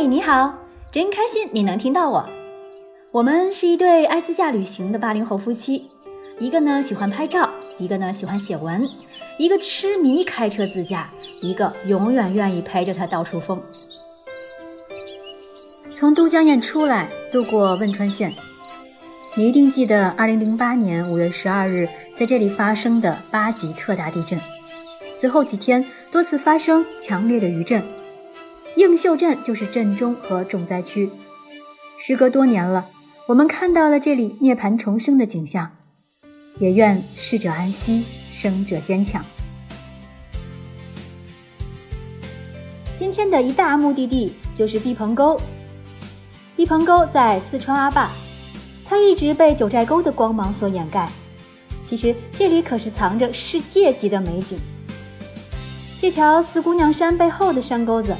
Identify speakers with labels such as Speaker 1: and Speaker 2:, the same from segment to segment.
Speaker 1: 嘿，你好，真开心你能听到我。我们是一对爱自驾旅行的八零后夫妻，一个呢喜欢拍照，一个呢喜欢写文，一个痴迷开车自驾，一个永远愿意陪着他到处疯。从都江堰出来，路过汶川县，你一定记得2008年5月12日在这里发生的八级特大地震，随后几天多次发生强烈的余震。映秀镇就是震中和重灾区。时隔多年了，我们看到了这里涅槃重生的景象。也愿逝者安息，生者坚强。今天的一大目的地就是毕棚沟。毕棚沟在四川阿坝，它一直被九寨沟的光芒所掩盖。其实这里可是藏着世界级的美景。这条四姑娘山背后的山沟子。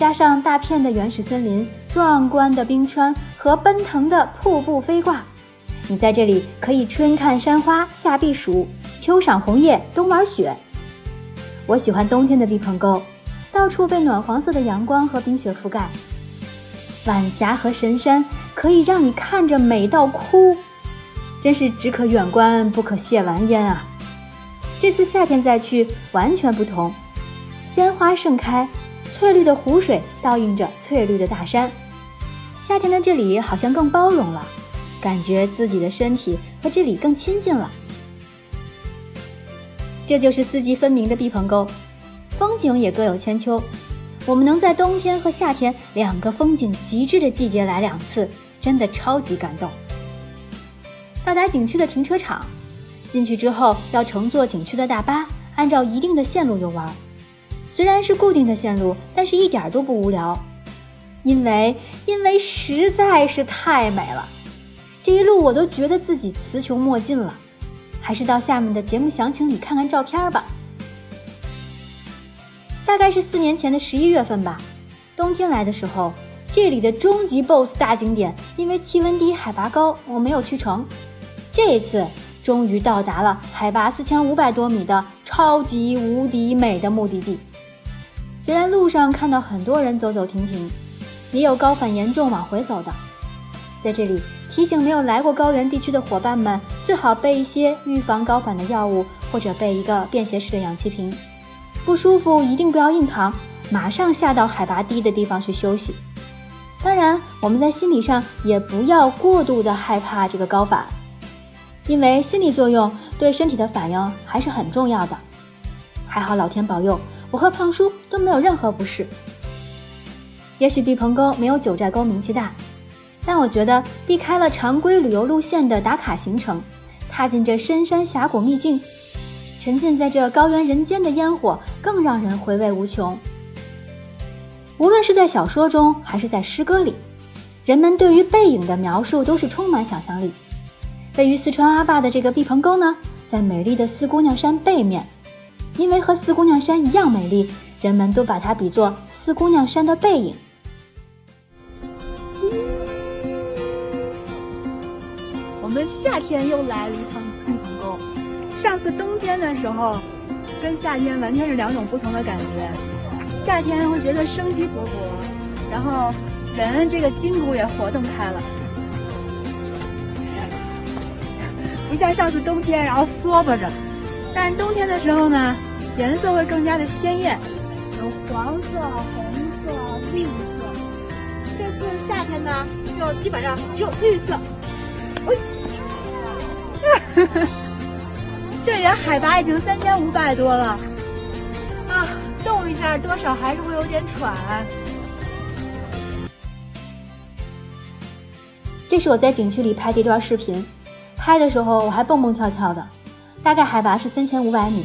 Speaker 1: 加上大片的原始森林、壮观的冰川和奔腾的瀑布飞挂，你在这里可以春看山花，夏避暑，秋赏红叶，冬玩雪。我喜欢冬天的毕棚沟，到处被暖黄色的阳光和冰雪覆盖，晚霞和神山可以让你看着美到哭，真是只可远观不可亵玩焉啊！这次夏天再去完全不同，鲜花盛开。翠绿的湖水倒映着翠绿的大山，夏天的这里好像更包容了，感觉自己的身体和这里更亲近了。这就是四季分明的毕棚沟，风景也各有千秋。我们能在冬天和夏天两个风景极致的季节来两次，真的超级感动。到达景区的停车场，进去之后要乘坐景区的大巴，按照一定的线路游玩。虽然是固定的线路，但是一点都不无聊，因为因为实在是太美了，这一路我都觉得自己词穷墨尽了。还是到下面的节目详情里看看照片吧。大概是四年前的十一月份吧，冬天来的时候，这里的终极 BOSS 大景点因为气温低、海拔高，我没有去成。这一次终于到达了海拔四千五百多米的超级无敌美的目的地。虽然路上看到很多人走走停停，也有高反严重往回走的，在这里提醒没有来过高原地区的伙伴们，最好备一些预防高反的药物，或者备一个便携式的氧气瓶。不舒服一定不要硬扛，马上下到海拔低的地方去休息。当然，我们在心理上也不要过度的害怕这个高反，因为心理作用对身体的反应还是很重要的。还好老天保佑。我和胖叔都没有任何不适。也许毕棚沟没有九寨沟名气大，但我觉得避开了常规旅游路线的打卡行程，踏进这深山峡谷秘境，沉浸在这高原人间的烟火，更让人回味无穷。无论是在小说中还是在诗歌里，人们对于背影的描述都是充满想象力。位于四川阿坝的这个毕棚沟呢，在美丽的四姑娘山背面。因为和四姑娘山一样美丽，人们都把它比作四姑娘山的背影。
Speaker 2: 我们夏天又来了一趟毕棚沟。上次冬天的时候，跟夏天完全是两种不同的感觉。夏天会觉得生机勃勃，然后人这个筋骨也活动开了，不像上次冬天然后缩巴着。但冬天的时候呢？颜色会更加的鲜艳，有黄色、红色、绿色。这次夏天呢，就基本上只有绿色。哎，这里海拔已经三千五百多了，啊，动一下多少还是会有点喘。
Speaker 1: 这是我在景区里拍的一段视频，拍的时候我还蹦蹦跳跳的，大概海拔是三千五百米。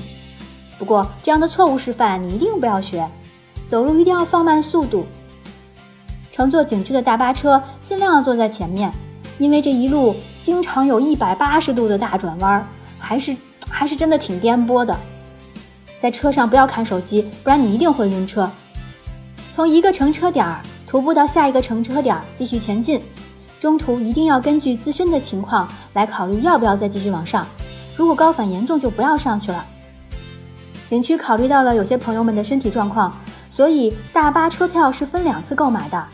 Speaker 1: 不过，这样的错误示范你一定不要学。走路一定要放慢速度。乘坐景区的大巴车，尽量坐在前面，因为这一路经常有一百八十度的大转弯，还是还是真的挺颠簸的。在车上不要看手机，不然你一定会晕车。从一个乘车点儿徒步到下一个乘车点儿继续前进，中途一定要根据自身的情况来考虑要不要再继续往上。如果高反严重，就不要上去了。景区考虑到了有些朋友们的身体状况，所以大巴车票是分两次购买的，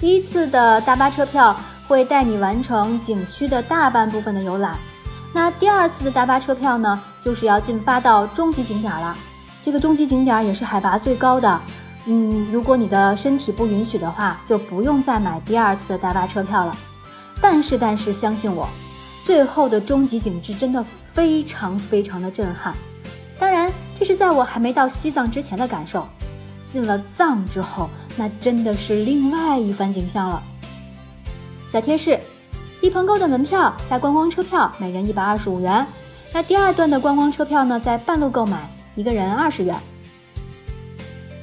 Speaker 1: 第一次的大巴车票会带你完成景区的大半部分的游览，那第二次的大巴车票呢，就是要进发到终极景点了。这个终极景点也是海拔最高的，嗯，如果你的身体不允许的话，就不用再买第二次的大巴车票了。但是，但是，相信我，最后的终极景致真的非常非常的震撼。这是在我还没到西藏之前的感受。进了藏之后，那真的是另外一番景象了。小贴士：毕棚沟的门票加观光车票每人一百二十五元，那第二段的观光车票呢，在半路购买，一个人二十元。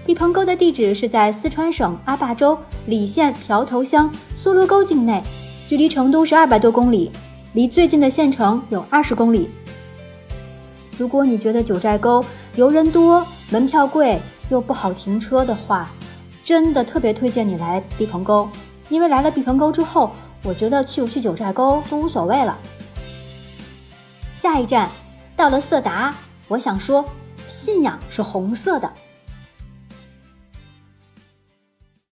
Speaker 1: 毕棚沟的地址是在四川省阿坝州理县瓢头乡梭罗沟境内，距离成都是二百多公里，离最近的县城有二十公里。如果你觉得九寨沟游人多，门票贵，又不好停车的话，真的特别推荐你来毕棚沟，因为来了毕棚沟之后，我觉得去不去九寨沟都无所谓了。下一站到了色达，我想说，信仰是红色的，